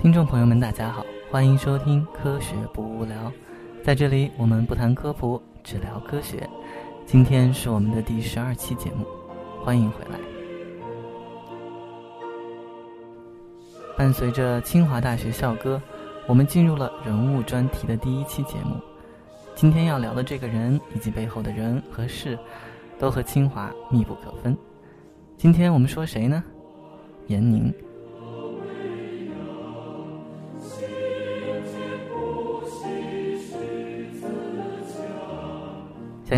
听众朋友们，大家好，欢迎收听《科学不无聊》。在这里，我们不谈科普，只聊科学。今天是我们的第十二期节目，欢迎回来。伴随着清华大学校歌，我们进入了人物专题的第一期节目。今天要聊的这个人以及背后的人和事，都和清华密不可分。今天我们说谁呢？严宁。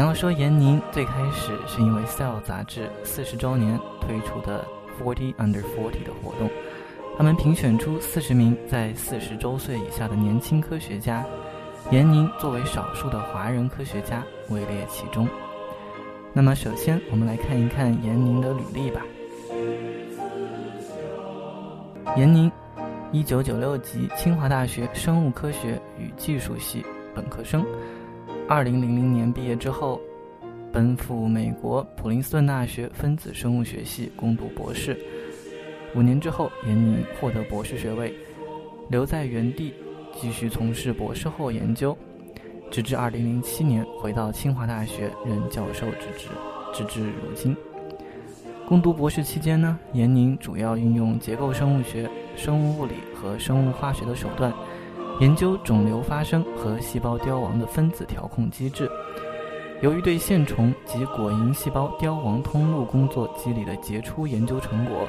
要说闫宁，最开始是因为《Cell》杂志四十周年推出的 Forty Under Forty 的活动，他们评选出四十名在四十周岁以下的年轻科学家，闫宁作为少数的华人科学家位列其中。那么，首先我们来看一看闫宁的履历吧。闫宁，一九九六级清华大学生物科学与技术系本科生。二零零零年毕业之后，奔赴美国普林斯顿大学分子生物学系攻读博士。五年之后，严宁获得博士学位，留在原地继续从事博士后研究，直至二零零七年回到清华大学任教授之职，直至如今。攻读博士期间呢，严宁主要运用结构生物学、生物物理和生物化学的手段。研究肿瘤发生和细胞凋亡的分子调控机制。由于对线虫及果蝇细胞凋亡通路工作积累的杰出研究成果，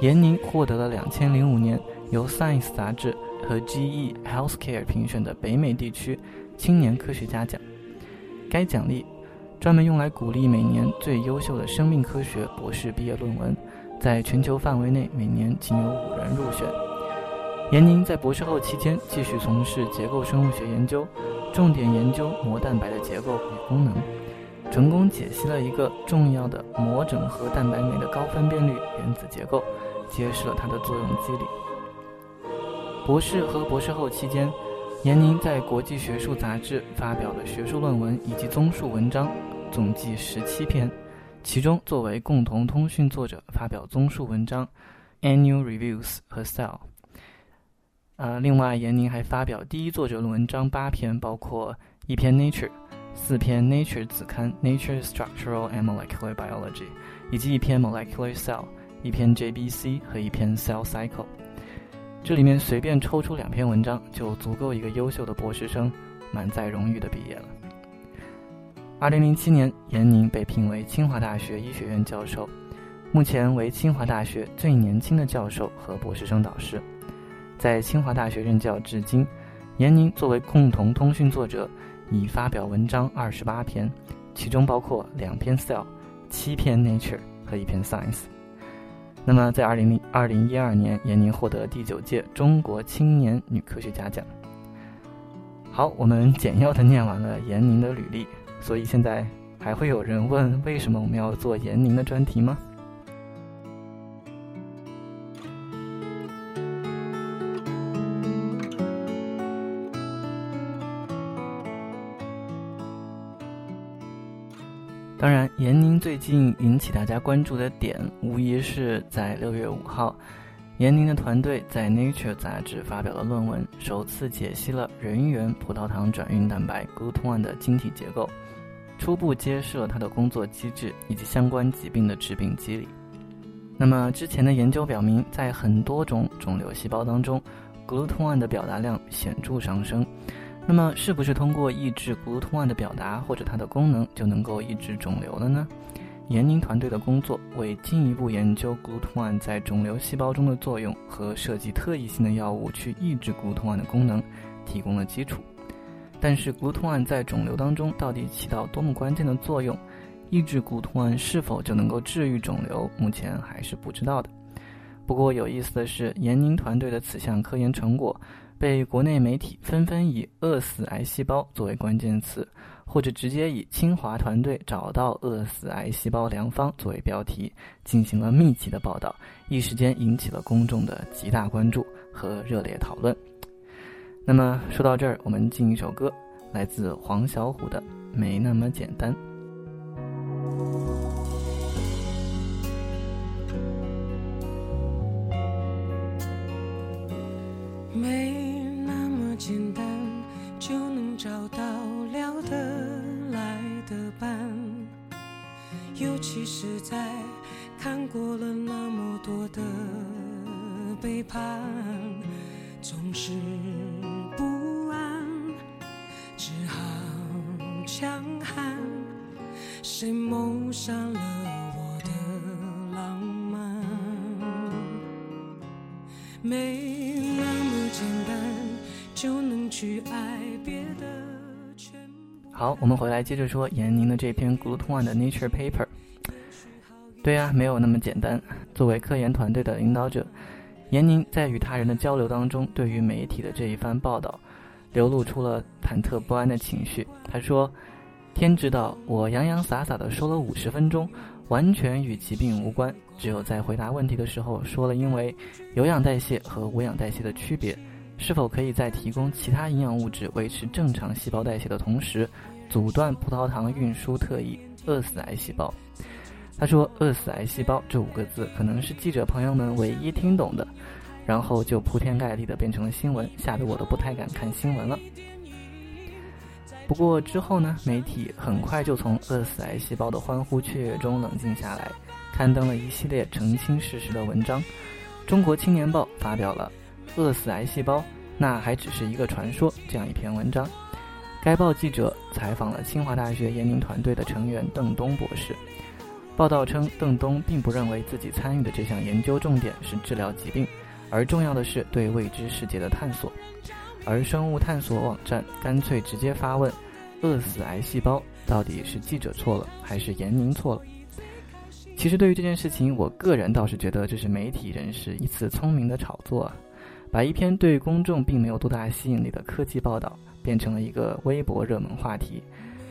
严宁获得了2005年由《Science》杂志和 GE Healthcare 评选的北美地区青年科学家奖。该奖励专门用来鼓励每年最优秀的生命科学博士毕业论文，在全球范围内每年仅有五人入选。严宁在博士后期间继续从事结构生物学研究，重点研究膜蛋白的结构与功能，成功解析了一个重要的膜整合蛋白酶的高分辨率原子结构，揭示了它的作用机理。博士和博士后期间，严宁在国际学术杂志发表了学术论文以及综述文章，总计十七篇，其中作为共同通讯作者发表综述文章《Annual Reviews》和《Cell》。呃，另外，严宁还发表第一作者论文章八篇，包括一篇《Nature》，四篇《Nature》子刊《Nature Structural and Molecular Biology》，以及一篇《Molecular Cell》，一篇《JBC》和一篇《Cell Cycle》。这里面随便抽出两篇文章，就足够一个优秀的博士生满载荣誉的毕业了。二零零七年，严宁被聘为清华大学医学院教授，目前为清华大学最年轻的教授和博士生导师。在清华大学任教至今，严宁作为共同通讯作者，已发表文章二十八篇，其中包括两篇《Cell》、七篇《Nature》和一篇《Science》。那么，在二零零二零一二年，严宁获得第九届中国青年女科学家奖。好，我们简要的念完了严宁的履历，所以现在还会有人问，为什么我们要做严宁的专题吗？当然，严宁最近引起大家关注的点，无疑是在六月五号，严宁的团队在《Nature》杂志发表了论文，首次解析了人源葡萄糖转运蛋白 GLUT1 的晶体结构，初步揭示了它的工作机制以及相关疾病的致病机理。那么，之前的研究表明，在很多种肿瘤细胞当中，GLUT1 的表达量显著上升。那么，是不是通过抑制 GLUT1 的表达或者它的功能就能够抑制肿瘤了呢？闫宁团队的工作为进一步研究 GLUT1 在肿瘤细胞中的作用和设计特异性的药物去抑制 GLUT1 的功能提供了基础。但是，GLUT1 在肿瘤当中到底起到多么关键的作用？抑制 GLUT1 是否就能够治愈肿瘤？目前还是不知道的。不过有意思的是，闫宁团队的此项科研成果。被国内媒体纷纷以“饿死癌细胞”作为关键词，或者直接以“清华团队找到饿死癌细胞良方”作为标题，进行了密集的报道，一时间引起了公众的极大关注和热烈讨论。那么说到这儿，我们进一首歌，来自黄小琥的《没那么简单》。到聊得来的伴。尤其是在看过了那么多的背叛总是不安只好强悍谁谋杀了我的浪漫？没好，我们回来接着说闫宁的这篇 g l u t o n 的 Nature Paper。对呀、没有那么简单。作为科研团队的领导者，闫宁在与他人的交流当中，对于媒体的这一番报道，流露出了忐忑不安的情绪。他说：“天知道，我洋洋洒洒地说了五十分钟，完全与疾病无关，只有在回答问题的时候说了，因为有氧代谢和无氧代谢的区别，是否可以在提供其他营养物质维持正常细胞代谢的同时，阻断葡萄糖运输特异，饿死癌细胞。”他说：“饿死癌细胞这五个字，可能是记者朋友们唯一听懂的，然后就铺天盖地的变成了新闻，吓得我都不太敢看新闻了。不过之后呢，媒体很快就从饿死癌细胞的欢呼雀跃中冷静下来，刊登了一系列澄清事实的文章。《中国青年报》发表了《饿死癌细胞，那还只是一个传说》这样一篇文章。该报记者采访了清华大学研宁团队的成员邓东博士。报道称，邓东并不认为自己参与的这项研究重点是治疗疾病，而重要的是对未知世界的探索。而生物探索网站干脆直接发问：“饿死癌细胞到底是记者错了，还是闫宁错了？”其实对于这件事情，我个人倒是觉得这是媒体人士一次聪明的炒作啊，把一篇对公众并没有多大吸引力的科技报道变成了一个微博热门话题。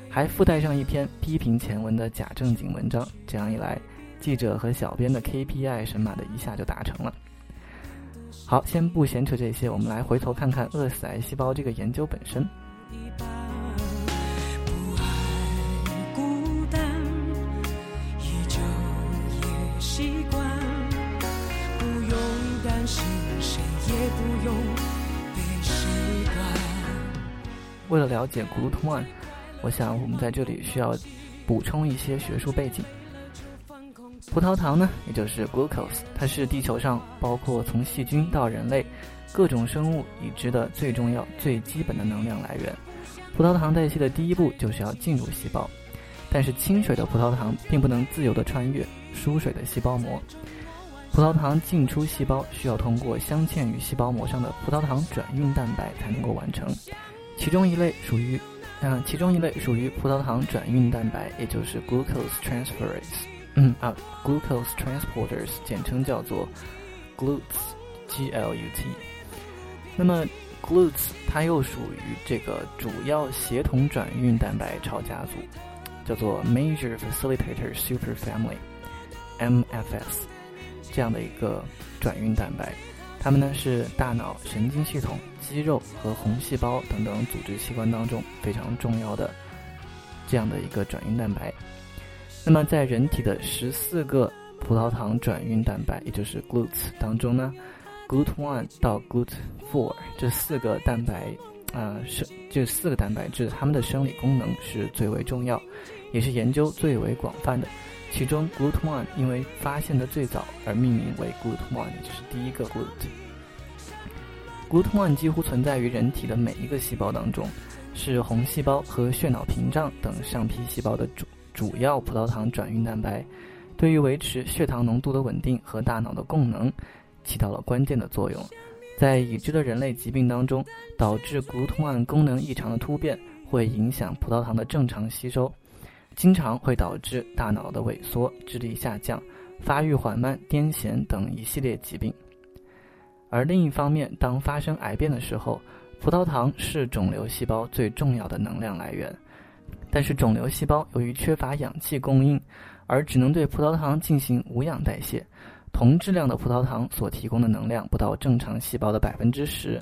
还附带上一篇批评前文的假正经文章，这样一来，记者和小编的 KPI 神马的一下就达成了。好，先不闲扯这些，我们来回头看看饿死癌细胞这个研究本身。为了了解 Glut One，我想我们在这里需要补充一些学术背景。葡萄糖呢，也就是 glucose，它是地球上包括从细菌到人类各种生物已知的最重要、最基本的能量来源。葡萄糖代谢的第一步就是要进入细胞，但是清水的葡萄糖并不能自由地穿越疏水的细胞膜。葡萄糖进出细胞需要通过镶嵌于细胞膜上的葡萄糖转运蛋白才能够完成，其中一类属于，嗯、其中一类属于葡萄糖转运蛋白，也就是 glucose transferase。嗯啊，glucose transporters，简称叫做 GLUTs，G L U T。那么 GLUTs 它又属于这个主要协同转运蛋白超家族，叫做 Major Facilitator Superfamily，MFS，这样的一个转运蛋白。它们呢是大脑、神经系统、肌肉和红细胞等等组织器官当中非常重要的这样的一个转运蛋白。那么，在人体的十四个葡萄糖转运蛋白，也就是 GLUTs 当中呢，GLUT one 到 GLUT four 这四个蛋白，啊、是这四个蛋白质，它们的生理功能是最为重要，也是研究最为广泛的。其中 GLUT one 因为发现的最早而命名为 GLUT one，就是第一个 GLUT。GLUT1 几乎存在于人体的每一个细胞当中，是红细胞和血脑屏障等上皮细胞的主。主要葡萄糖转运蛋白对于维持血糖浓度的稳定和大脑的供能起到了关键的作用。在已知的人类疾病当中，导致 GLUT1 功能异常的突变会影响葡萄糖的正常吸收，经常会导致大脑的萎缩、智力下降、发育缓慢、癫痫等一系列疾病。而另一方面，当发生癌变的时候，葡萄糖是肿瘤细胞最重要的能量来源。但是肿瘤细胞由于缺乏氧气供应，而只能对葡萄糖进行无氧代谢，同质量的葡萄糖所提供的能量不到正常细胞的百分之十，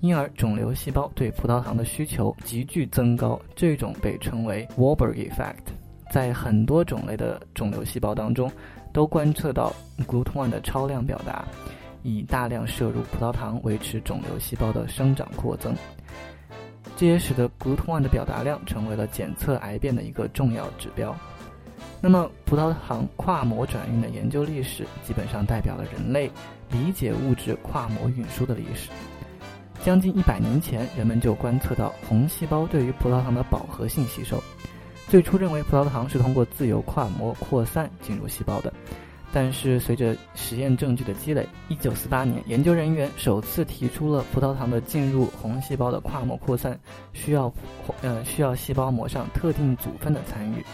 因而肿瘤细胞对葡萄糖的需求急剧增高，这种被称为 Warburg effect。在很多种类的肿瘤细胞当中，都观测到 GLUT1 的超量表达，以大量摄入葡萄糖维持肿瘤细胞的生长扩增。这也使得 GLUT1 的表达量成为了检测癌变的一个重要指标。那么，葡萄糖跨膜转运的研究历史，基本上代表了人类理解物质跨膜运输的历史。将近一百年前，人们就观测到红细胞对于葡萄糖的饱和性吸收。最初认为葡萄糖是通过自由跨膜扩散进入细胞的，但是随着实验证据的积累，一九四八年，研究人员首次提出了葡萄糖的进入红细胞的跨膜扩散需要，呃，需要细胞膜上特定组分的参与。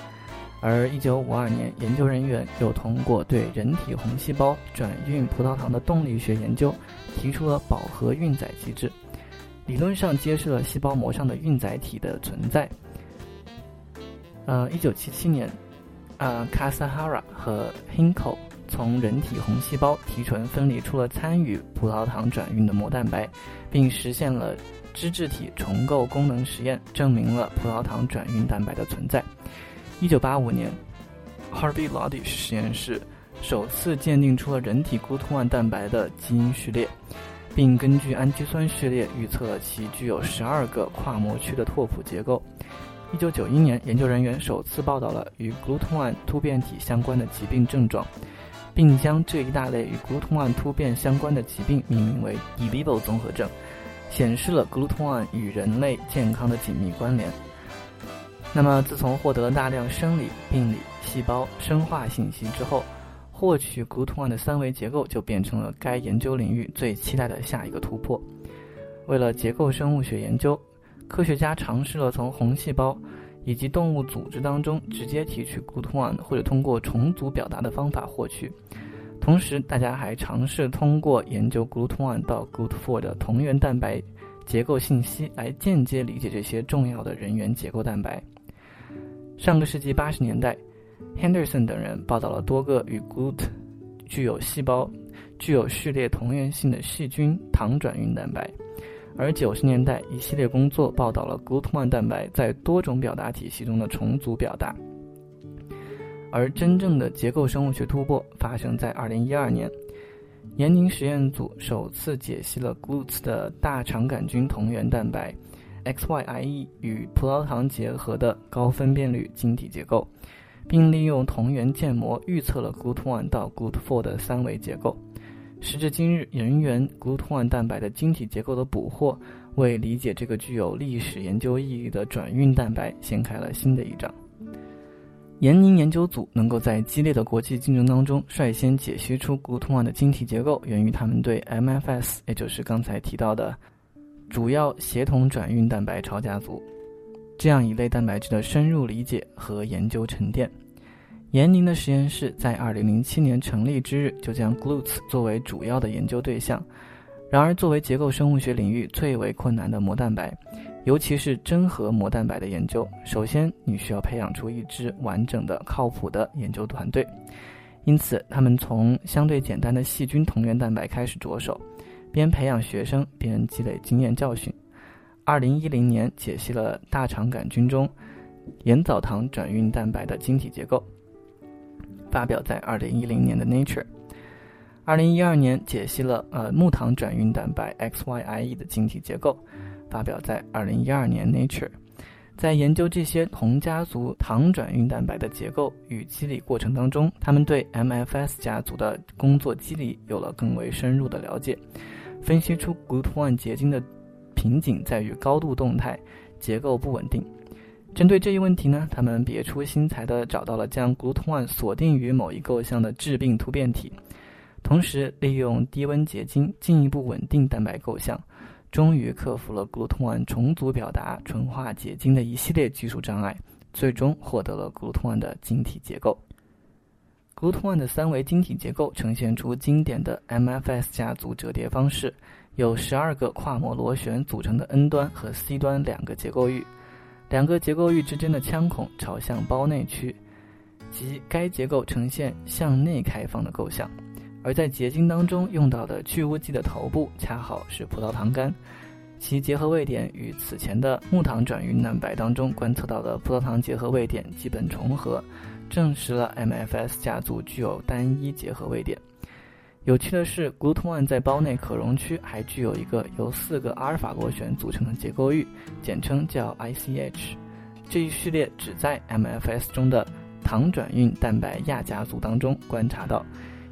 而一九五二年，研究人员又通过对人体红细胞转运葡萄糖的动力学研究，提出了饱和运载机制，理论上揭示了细胞膜上的运载体的存在。呃，一九七七年，呃，卡萨哈拉和 Hinko 从人体红细胞提纯分离出了参与葡萄糖转运的膜蛋白，并实现了脂质体重构功能实验，证明了葡萄糖转运蛋白的存在。一九八五年，Harvey Lodish 实验室首次鉴定出了人体 GLUT1 蛋白的基因序列，并根据氨基酸序列预测了其具有十二个跨膜区的拓扑结构。一九九一年，研究人员首次报道了与 glutone 突变体相关的疾病症状，并将这一大类与 glutone 突变相关的疾病命名为 DELEVO 综合症，显示了 glutone 与人类健康的紧密关联。那么，自从获得了大量生理、病理、细胞、生化信息之后，获取 glutone 的三维结构就变成了该研究领域最期待的下一个突破。为了结构生物学研究。科学家尝试了从红细胞以及动物组织当中直接提取 GLUT1，或者通过重组表达的方法获取。同时，大家还尝试通过研究 GLUT1 到 GLUT4 的同源蛋白结构信息，来间接理解这些重要的人源结构蛋白。上个世纪八十年代，Henderson 等人报道了多个与 GLUT 具有细胞、具有序列同源性的细菌糖转运蛋白。而九十年代，一系列工作报道了 GLUT1 蛋白在多种表达体系中的重组表达。而真正的结构生物学突破发生在二零一二年，延宁实验组首次解析了 GLUT 的大肠杆菌同源蛋白 XYIE 与葡萄糖结合的高分辨率晶体结构，并利用同源建模预测了 GLUT1 到 GLUT4 的三维结构。时至今日，人源 GLUT1 蛋白的晶体结构的捕获，为理解这个具有历史研究意义的转运蛋白掀开了新的一章。延宁研究组能够在激烈的国际竞争当中率先解析出 GLUT1 的晶体结构，源于他们对 MFS，也就是刚才提到的主要协同转运蛋白超家族这样一类蛋白质的深入理解和研究沉淀。严宁的实验室在2007年成立之日，就将 GLUTs 作为主要的研究对象。然而，作为结构生物学领域最为困难的膜蛋白，尤其是真核膜蛋白的研究，首先你需要培养出一支完整的、靠谱的研究团队。因此，他们从相对简单的细菌同源蛋白开始着手，边培养学生边积累经验教训。2010年解析了大肠杆菌中盐藻糖转运蛋白的晶体结构。发表在二零一零年的 Nature。二零一二年解析了呃木糖转运蛋白 XYIE 的晶体结构，发表在二零一二年 Nature。在研究这些同家族糖转运蛋白的结构与机理过程当中，他们对 MFS 家族的工作机理有了更为深入的了解，分析出 GLUT1 结晶的瓶颈在于高度动态，结构不稳定。针对这一问题呢，他们别出心裁地找到了将 GLUT1 锁定于某一构象的致病突变体，同时利用低温结晶进一步稳定蛋白构象，终于克服了 GLUT1 重组表达、纯化结晶的一系列技术障碍，最终获得了 GLUT1 的晶体结构。GLUT1 的三维晶体结构呈现出经典的 MFS 家族折叠方式，有十二个跨膜螺旋组成的 N 端和 C 端两个结构域。两个结构域之间的腔孔朝向胞内区，即该结构呈现向内开放的构象。而在结晶当中用到的去污剂的头部恰好是葡萄糖苷，其结合位点与此前的木糖转运蛋白当中观测到的葡萄糖结合位点基本重合，证实了 MFS 家族具有单一结合位点。有趣的是，GLUT1 在胞内可溶区还具有一个由四个阿尔法螺旋组成的结构域，简称叫 ICH。这一序列只在 MFS 中的糖转运蛋白亚家族当中观察到，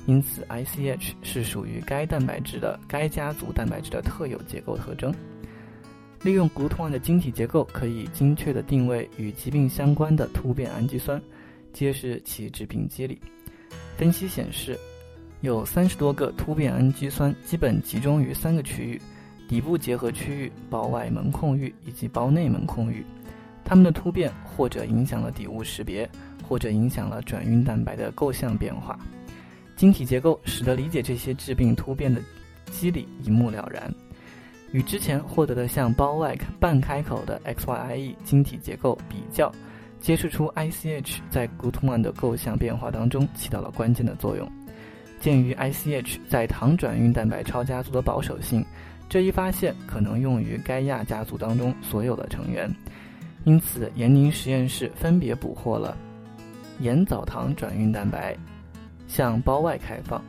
因此 ICH 是属于该蛋白质的该家族蛋白质的特有结构特征。利用 GLUT1 的晶体结构，可以精确地定位与疾病相关的突变氨基酸，揭示其致病机理。分析显示。有三十多个突变氨基酸，基本集中于三个区域：底部结合区域、胞外门控域以及胞内门控域。它们的突变或者影响了底物识别，或者影响了转运蛋白的构象变化。晶体结构使得理解这些致病突变的机理一目了然。与之前获得的像胞外半开口的 XYIE 晶体结构比较，揭示出 ICH 在 GLUT1 的构象变化当中起到了关键的作用。鉴于 ICH 在糖转运蛋白超家族的保守性，这一发现可能用于该亚家族当中所有的成员。因此，严宁实验室分别捕获了盐藻糖转运蛋白向胞外开放、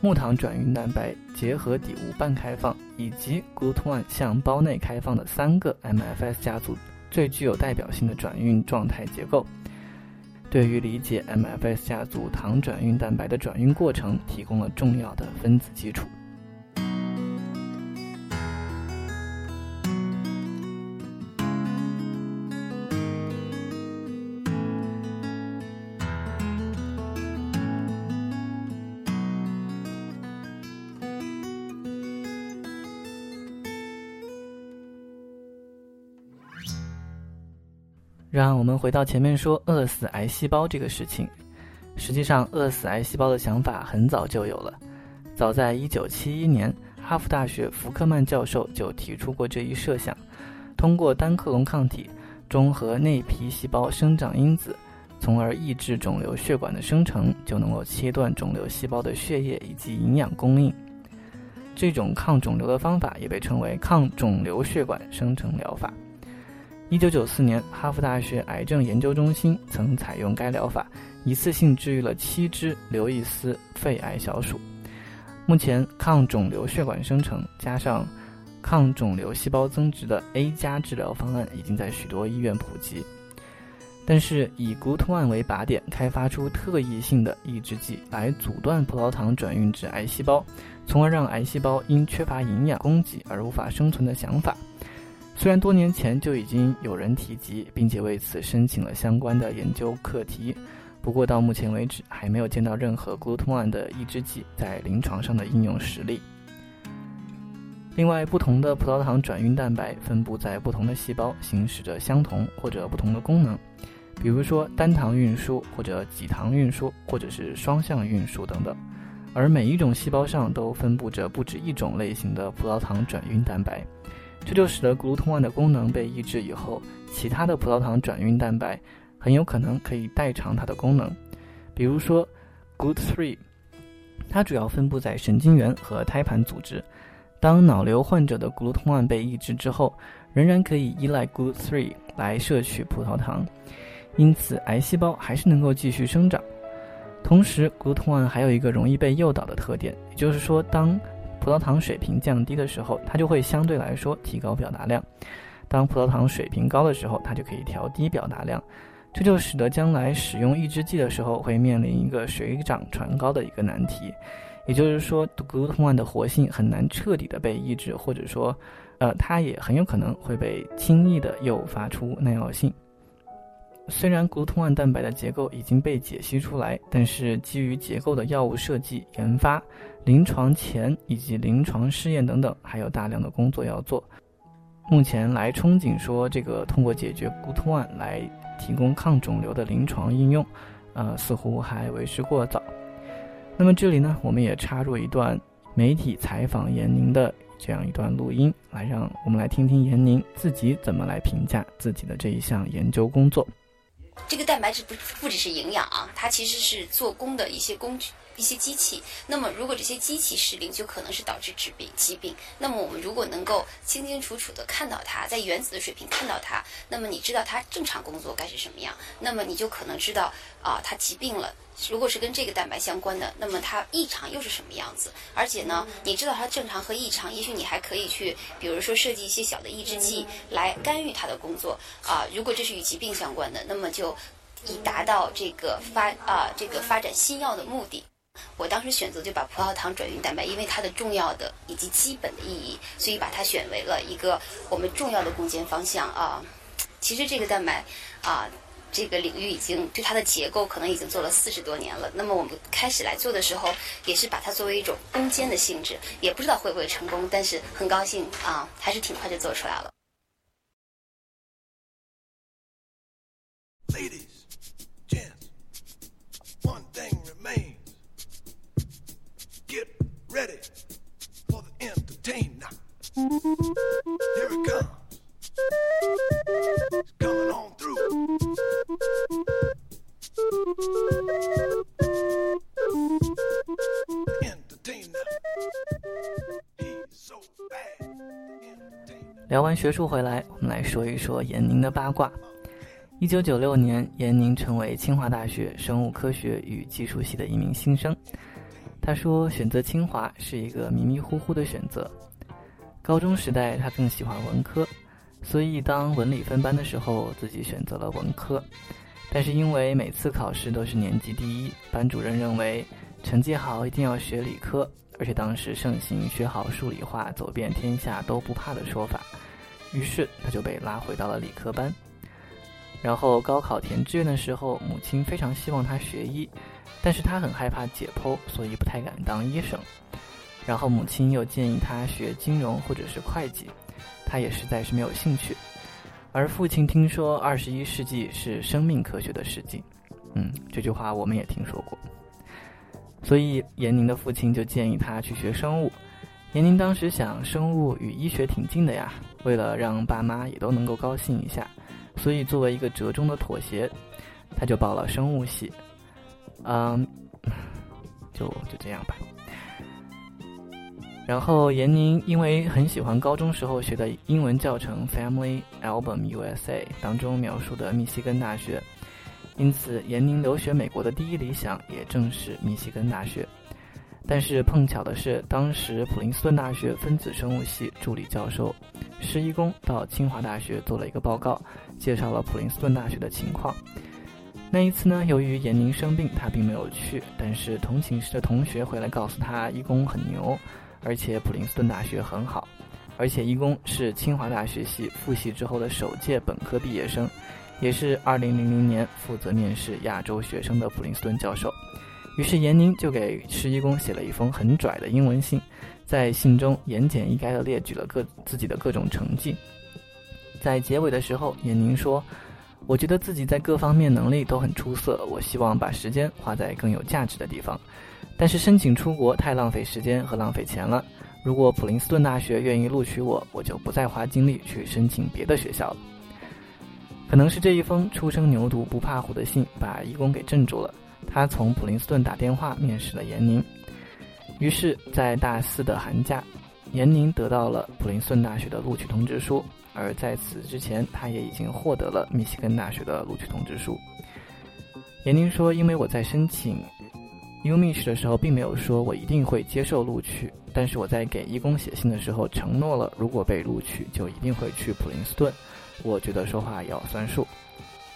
木糖转运蛋白结合底物半开放以及 GLUT1 向胞内开放的三个 MFS 家族最具有代表性的转运状态结构。对于理解 MFS 家族糖转运蛋白的转运过程提供了重要的分子基础。让我们回到前面说饿死癌细胞这个事情。实际上，饿死癌细胞的想法很早就有了。早在1971年，哈佛大学福克曼教授就提出过这一设想：通过单克隆抗体中和内皮细胞生长因子，从而抑制肿瘤血管的生成，就能够切断肿瘤细胞的血液以及营养供应。这种抗肿瘤的方法也被称为抗肿瘤血管生成疗法。一九九四年，哈佛大学癌症研究中心曾采用该疗法，一次性治愈了七只刘易斯肺癌小鼠。目前，抗肿瘤血管生成加上抗肿瘤细胞增殖的 A 加治疗方案已经在许多医院普及。但是，以 GLUT1 为靶点，开发出特异性的抑制剂来阻断葡萄糖转运至癌细胞，从而让癌细胞因缺乏营养供给而无法生存的想法。虽然多年前就已经有人提及，并且为此申请了相关的研究课题，不过到目前为止还没有见到任何 GLUT1 的抑制剂在临床上的应用实例。另外，不同的葡萄糖转运蛋白分布在不同的细胞，行使着相同或者不同的功能，比如说单糖运输或者几糖运输，或者是双向运输等等。而每一种细胞上都分布着不止一种类型的葡萄糖转运蛋白。这就使得 GLUT1 的功能被抑制以后，其他的葡萄糖转运蛋白很有可能可以代偿它的功能。比如说，GLUT3，它主要分布在神经元和胎盘组织。当脑瘤患者的 GLUT1 被抑制之后，仍然可以依赖 GLUT3 来摄取葡萄糖，因此癌细胞还是能够继续生长。同时，GLUT1 还有一个容易被诱导的特点，也就是说，当葡萄糖水平降低的时候，它就会相对来说提高表达量；当葡萄糖水平高的时候，它就可以调低表达量。这就使得将来使用抑制剂的时候会面临一个水涨船高的一个难题，也就是说，GLUT1 的活性很难彻底的被抑制，或者说，呃，它也很有可能会被轻易的诱发出耐药性。虽然 GLUT1 蛋白的结构已经被解析出来，但是基于结构的药物设计、研发、临床前以及临床试验等等，还有大量的工作要做。目前来憧憬说这个通过解决 GLUT1 来提供抗肿瘤的临床应用，呃，似乎还为时过早。那么这里呢，我们也插入一段媒体采访严宁的这样一段录音，来让我们来听听严宁自己怎么来评价自己的这一项研究工作。这个蛋白质不不只是营养啊，它其实是做工的一些工具。一些机器。那么如果这些机器失灵，就可能是导致致病疾病。那么我们如果能够清清楚楚的看到它，在原子的水平看到它，那么你知道它正常工作该是什么样，那么你就可能知道啊，它疾病了。如果是跟这个蛋白相关的，那么它异常又是什么样子？而且呢，你知道它正常和异常，也许你还可以去，比如说设计一些小的抑制剂来干预它的工作啊。如果这是与疾病相关的，那么就以达到这个发啊这个发展新药的目的。我当时选择就把葡萄糖转运蛋白，因为它的重要的以及基本的意义，所以把它选为了一个我们重要的攻坚方向啊。其实这个蛋白啊。这个领域已经对它的结构可能已经做了四十多年了。那么我们开始来做的时候，也是把它作为一种攻坚的性质，也不知道会不会成功，但是很高兴啊，还是挺快就做出来了。lady 聊完学术回来，我们来说一说闫宁的八卦。一九九六年，闫宁成为清华大学生物科学与技术系的一名新生。他说：“选择清华是一个迷迷糊糊的选择。高中时代，他更喜欢文科。”所以，当文理分班的时候，自己选择了文科。但是，因为每次考试都是年级第一，班主任认为成绩好一定要学理科，而且当时盛行学好数理化，走遍天下都不怕的说法。于是，他就被拉回到了理科班。然后，高考填志愿的时候，母亲非常希望他学医，但是他很害怕解剖，所以不太敢当医生。然后，母亲又建议他学金融或者是会计。他也实在是没有兴趣，而父亲听说二十一世纪是生命科学的世纪，嗯，这句话我们也听说过，所以闫宁的父亲就建议他去学生物。闫宁当时想，生物与医学挺近的呀，为了让爸妈也都能够高兴一下，所以作为一个折中的妥协，他就报了生物系。嗯，就就这样吧。然后闫宁因为很喜欢高中时候学的英文教程《Family Album USA》当中描述的密西根大学，因此闫宁留学美国的第一理想也正是密西根大学。但是碰巧的是，当时普林斯顿大学分子生物系助理教授施一公到清华大学做了一个报告，介绍了普林斯顿大学的情况。那一次呢，由于闫宁生病，他并没有去，但是同寝室的同学回来告诉他，一公很牛。而且普林斯顿大学很好，而且一公是清华大学系复系之后的首届本科毕业生，也是2000年负责面试亚洲学生的普林斯顿教授。于是闫宁就给施一公写了一封很拽的英文信，在信中言简意赅地列举了各自己的各种成绩。在结尾的时候，闫宁说：“我觉得自己在各方面能力都很出色，我希望把时间花在更有价值的地方。”但是申请出国太浪费时间和浪费钱了。如果普林斯顿大学愿意录取我，我就不再花精力去申请别的学校了。可能是这一封初生牛犊不怕虎的信把义工给镇住了。他从普林斯顿打电话面试了闫宁。于是，在大四的寒假，闫宁得到了普林斯顿大学的录取通知书。而在此之前，他也已经获得了密西根大学的录取通知书。闫宁说：“因为我在申请。” U 密试的时候，并没有说我一定会接受录取，但是我在给义工写信的时候承诺了，如果被录取，就一定会去普林斯顿。我觉得说话要算数，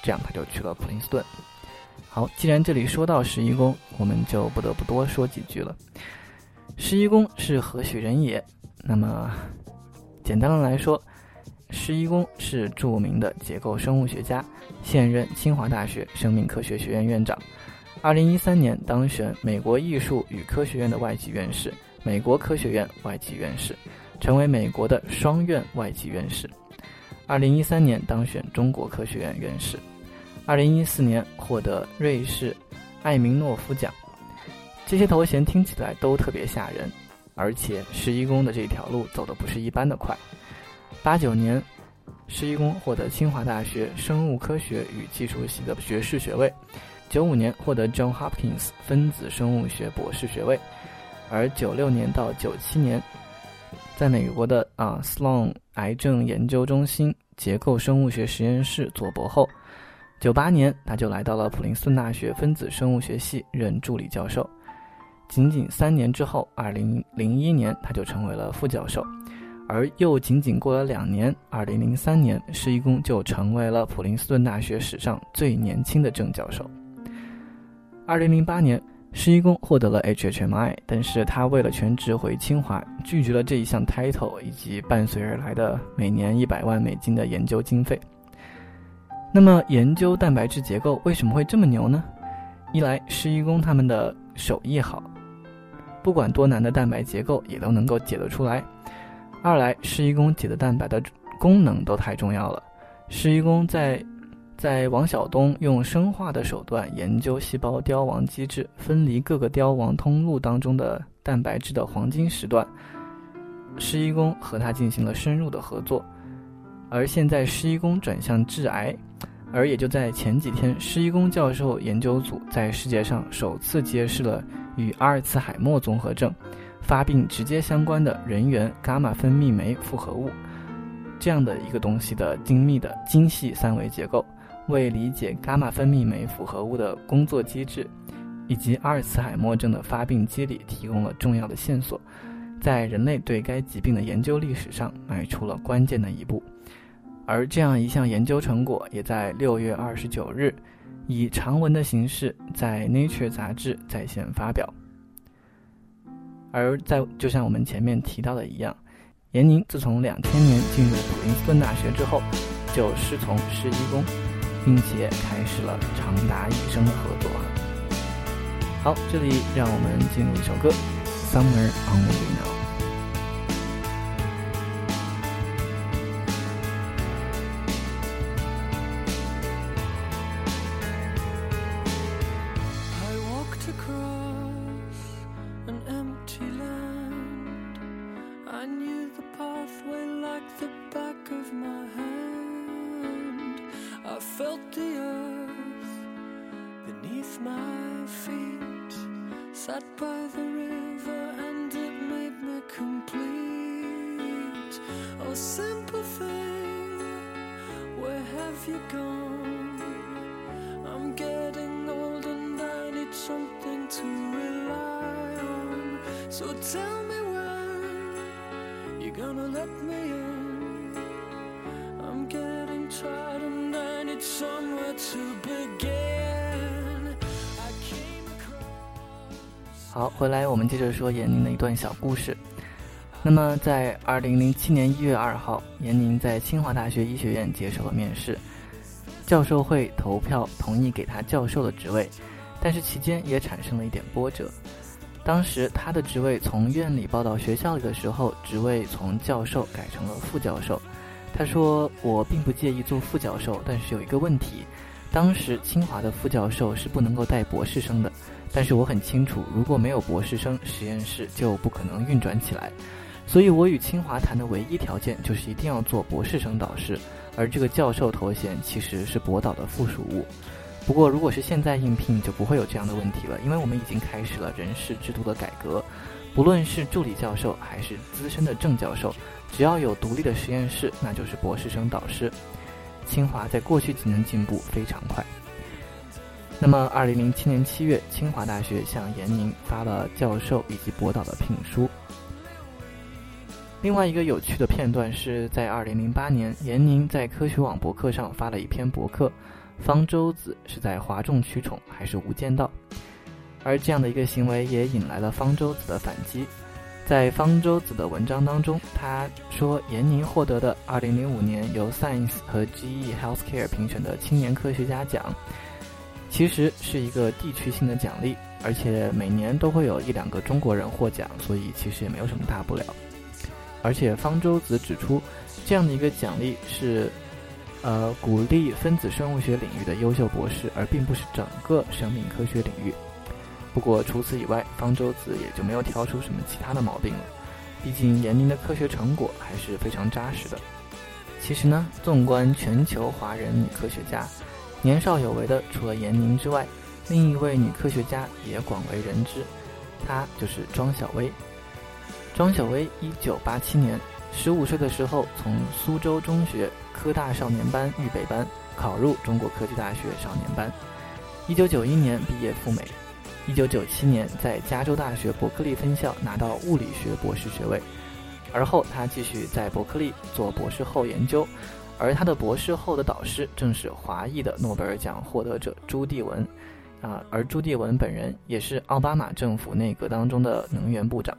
这样他就去了普林斯顿。好，既然这里说到十一宫，我们就不得不多说几句了。十一宫是何许人也？那么，简单的来说，施一公是著名的结构生物学家，现任清华大学生命科学学院院长。二零一三年当选美国艺术与科学院的外籍院士、美国科学院外籍院士，成为美国的双院外籍院士。二零一三年当选中国科学院院士。二零一四年获得瑞士艾明诺夫奖。这些头衔听起来都特别吓人，而且施一公的这条路走的不是一般的快。八九年，施一公获得清华大学生物科学与技术系的学士学位。九五年获得 John Hopkins 分子生物学博士学位，而九六年到九七年，在美国的啊 Sloan 癌症研究中心结构生物学实验室做博后。九八年，他就来到了普林斯顿大学分子生物学系任助理教授。仅仅三年之后，二零零一年，他就成为了副教授。而又仅仅过了两年，二零零三年，施一公就成为了普林斯顿大学史上最年轻的正教授。二零零八年，施一公获得了 HHMI，但是他为了全职回清华，拒绝了这一项 title 以及伴随而来的每年一百万美金的研究经费。那么，研究蛋白质结构为什么会这么牛呢？一来，施一公他们的手艺好，不管多难的蛋白结构也都能够解得出来。二来，施一公解的蛋白的功能都太重要了。施一公在在王晓东用生化的手段研究细胞凋亡机制、分离各个凋亡通路当中的蛋白质的黄金时段，施一公和他进行了深入的合作。而现在，施一公转向致癌，而也就在前几天，施一公教授研究组在世界上首次揭示了与阿尔茨海默综合症。发病直接相关的人源伽马分泌酶复合物，这样的一个东西的精密的精细三维结构，为理解伽马分泌酶复合物的工作机制，以及阿尔茨海默症的发病机理提供了重要的线索，在人类对该疾病的研究历史上迈出了关键的一步。而这样一项研究成果，也在六月二十九日，以长文的形式在 Nature 杂志在线发表。而在就像我们前面提到的一样，闫宁自从两千年进入普林斯顿大学之后，就师从施一公，并且开始了长达一生的合作。好，这里让我们进入一首歌 summer on renewal，《the earth beneath my feet. Sat by the river and it made me complete. Oh, simple thing, where have you gone? I'm getting old and I need something to rely on. So tell me when you're gonna let me 好，回来我们接着说闫宁的一段小故事。那么，在二零零七年一月二号，闫宁在清华大学医学院接受了面试，教授会投票同意给他教授的职位，但是期间也产生了一点波折。当时他的职位从院里报到学校里的时候，职位从教授改成了副教授。他说：“我并不介意做副教授，但是有一个问题，当时清华的副教授是不能够带博士生的。”但是我很清楚，如果没有博士生，实验室就不可能运转起来。所以我与清华谈的唯一条件就是一定要做博士生导师，而这个教授头衔其实是博导的附属物。不过，如果是现在应聘，就不会有这样的问题了，因为我们已经开始了人事制度的改革。不论是助理教授还是资深的正教授，只要有独立的实验室，那就是博士生导师。清华在过去几年进步非常快。那么，二零零七年七月，清华大学向闫宁发了教授以及博导的聘书。另外一个有趣的片段是在二零零八年，闫宁在科学网博客上发了一篇博客：“方舟子是在哗众取宠还是无间道？”而这样的一个行为也引来了方舟子的反击。在方舟子的文章当中，他说闫宁获得的二零零五年由 Science 和 GE Healthcare 评选的青年科学家奖。其实是一个地区性的奖励，而且每年都会有一两个中国人获奖，所以其实也没有什么大不了。而且方舟子指出，这样的一个奖励是，呃，鼓励分子生物学领域的优秀博士，而并不是整个生命科学领域。不过除此以外，方舟子也就没有挑出什么其他的毛病了。毕竟闫宁的科学成果还是非常扎实的。其实呢，纵观全球华人女科学家。年少有为的除了闫宁之外，另一位女科学家也广为人知，她就是庄小薇。庄小薇一九八七年十五岁的时候，从苏州中学科大少年班预备班考入中国科技大学少年班。一九九一年毕业赴美。一九九七年在加州大学伯克利分校拿到物理学博士学位，而后他继续在伯克利做博士后研究。而他的博士后的导师正是华裔的诺贝尔奖获得者朱棣文，啊，而朱棣文本人也是奥巴马政府内阁当中的能源部长。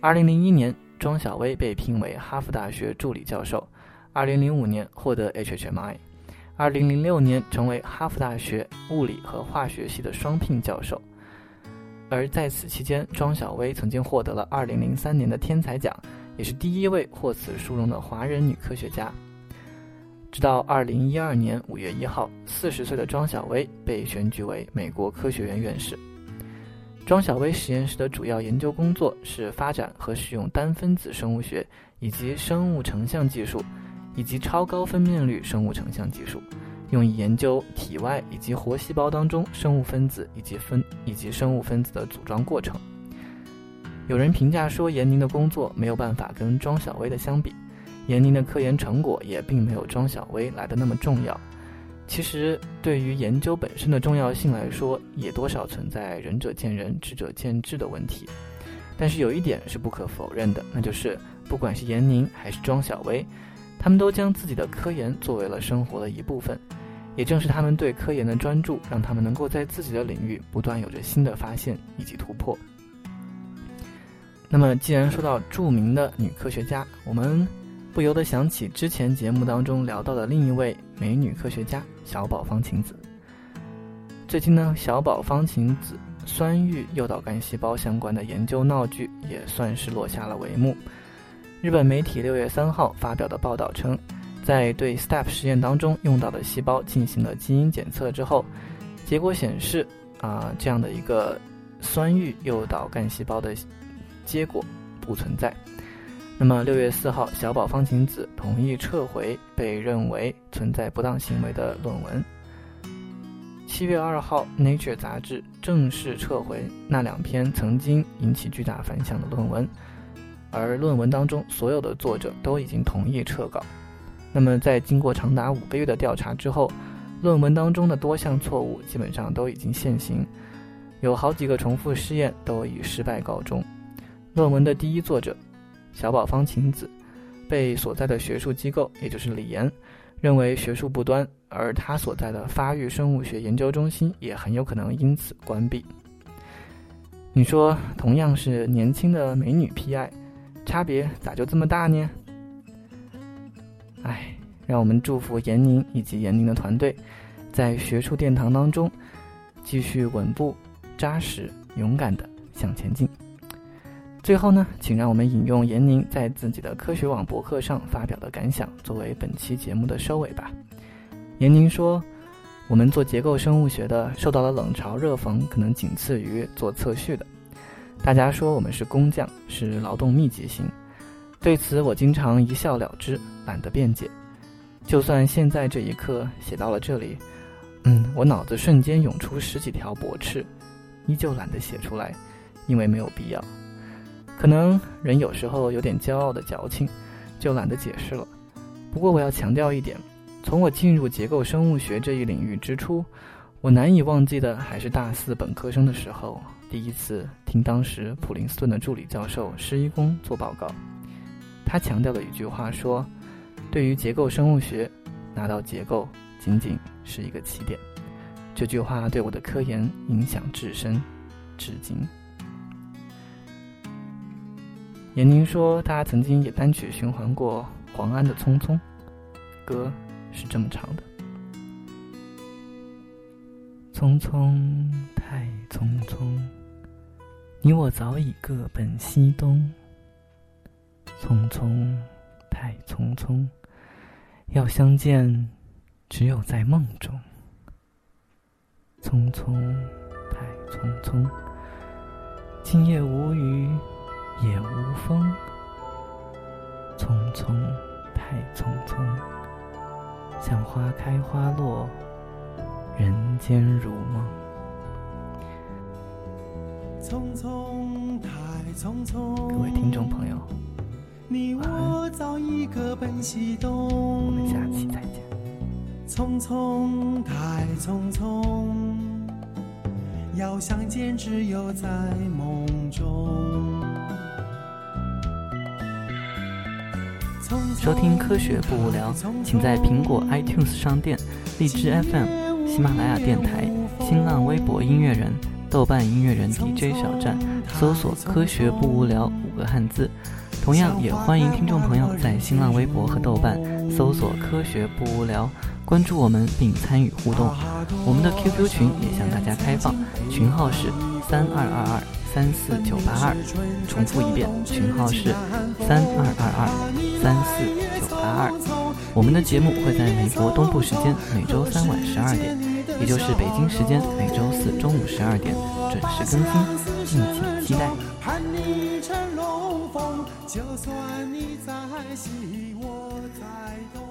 二零零一年，庄小薇被聘为哈佛大学助理教授，二零零五年获得 HHMI，二零零六年成为哈佛大学物理和化学系的双聘教授。而在此期间，庄小薇曾经获得了二零零三年的天才奖，也是第一位获此殊荣的华人女科学家。直到二零一二年五月一号，四十岁的庄小薇被选举为美国科学院院士。庄小薇实验室的主要研究工作是发展和使用单分子生物学以及生物成像技术，以及超高分辨率生物成像技术，用以研究体外以及活细胞当中生物分子以及分以及生物分子的组装过程。有人评价说，严宁的工作没有办法跟庄小薇的相比。严宁的科研成果也并没有庄小薇来的那么重要。其实，对于研究本身的重要性来说，也多少存在仁者见仁，智者见智的问题。但是有一点是不可否认的，那就是不管是严宁还是庄小薇，他们都将自己的科研作为了生活的一部分。也正是他们对科研的专注，让他们能够在自己的领域不断有着新的发现以及突破。那么，既然说到著名的女科学家，我们。不由得想起之前节目当中聊到的另一位美女科学家小宝方晴子。最近呢，小宝方晴子酸域诱导干细胞相关的研究闹剧也算是落下了帷幕。日本媒体六月三号发表的报道称，在对 STEP 实验当中用到的细胞进行了基因检测之后，结果显示啊，这样的一个酸域诱导干细胞的结果不存在。那么六月四号，小宝方晴子同意撤回被认为存在不当行为的论文。七月二号，《Nature》杂志正式撤回那两篇曾经引起巨大反响的论文，而论文当中所有的作者都已经同意撤稿。那么，在经过长达五个月的调查之后，论文当中的多项错误基本上都已经现形，有好几个重复试验都以失败告终。论文的第一作者。小宝方晴子被所在的学术机构，也就是李岩，认为学术不端，而他所在的发育生物学研究中心也很有可能因此关闭。你说，同样是年轻的美女 PI，差别咋就这么大呢？唉，让我们祝福严宁以及严宁的团队，在学术殿堂当中继续稳步、扎实、勇敢地向前进。最后呢，请让我们引用严宁在自己的科学网博客上发表的感想，作为本期节目的收尾吧。严宁说：“我们做结构生物学的，受到了冷嘲热讽，可能仅次于做测序的。大家说我们是工匠，是劳动密集型。对此，我经常一笑了之，懒得辩解。就算现在这一刻写到了这里，嗯，我脑子瞬间涌出十几条驳斥，依旧懒得写出来，因为没有必要。”可能人有时候有点骄傲的矫情，就懒得解释了。不过我要强调一点，从我进入结构生物学这一领域之初，我难以忘记的还是大四本科生的时候，第一次听当时普林斯顿的助理教授施一公做报告。他强调的一句话说：“对于结构生物学，拿到结构仅仅是一个起点。”这句话对我的科研影响至深，至今。闫宁说，他曾经也单曲循环过黄安的《匆匆》，歌是这么唱的：匆匆太匆匆，你我早已各奔西东。匆匆太匆匆，要相见，只有在梦中。匆匆太匆匆，今夜无雨。也无风，匆匆太匆匆，像花开花落，人间如梦。匆匆太匆匆，各位听众朋友，你我早已各奔西东。我们下期再见。匆匆太匆匆，要相见只有在梦中。收听科学不无聊，请在苹果 iTunes 商店、荔枝 FM、喜马拉雅电台、新浪微博音乐人、豆瓣音乐人 DJ 小站搜索“科学不无聊”五个汉字。同样，也欢迎听众朋友在新浪微博和豆瓣搜索“科学不无聊”，关注我们并参与互动。我们的 QQ 群也向大家开放，群号是三二二二三四九八二。重复一遍，群号是三二二二三四九八二。我们的节目会在美国东部时间每周三晚十二点，也就是北京时间每周四中午十二点准时更新，敬请期待。就算你在西，我在东。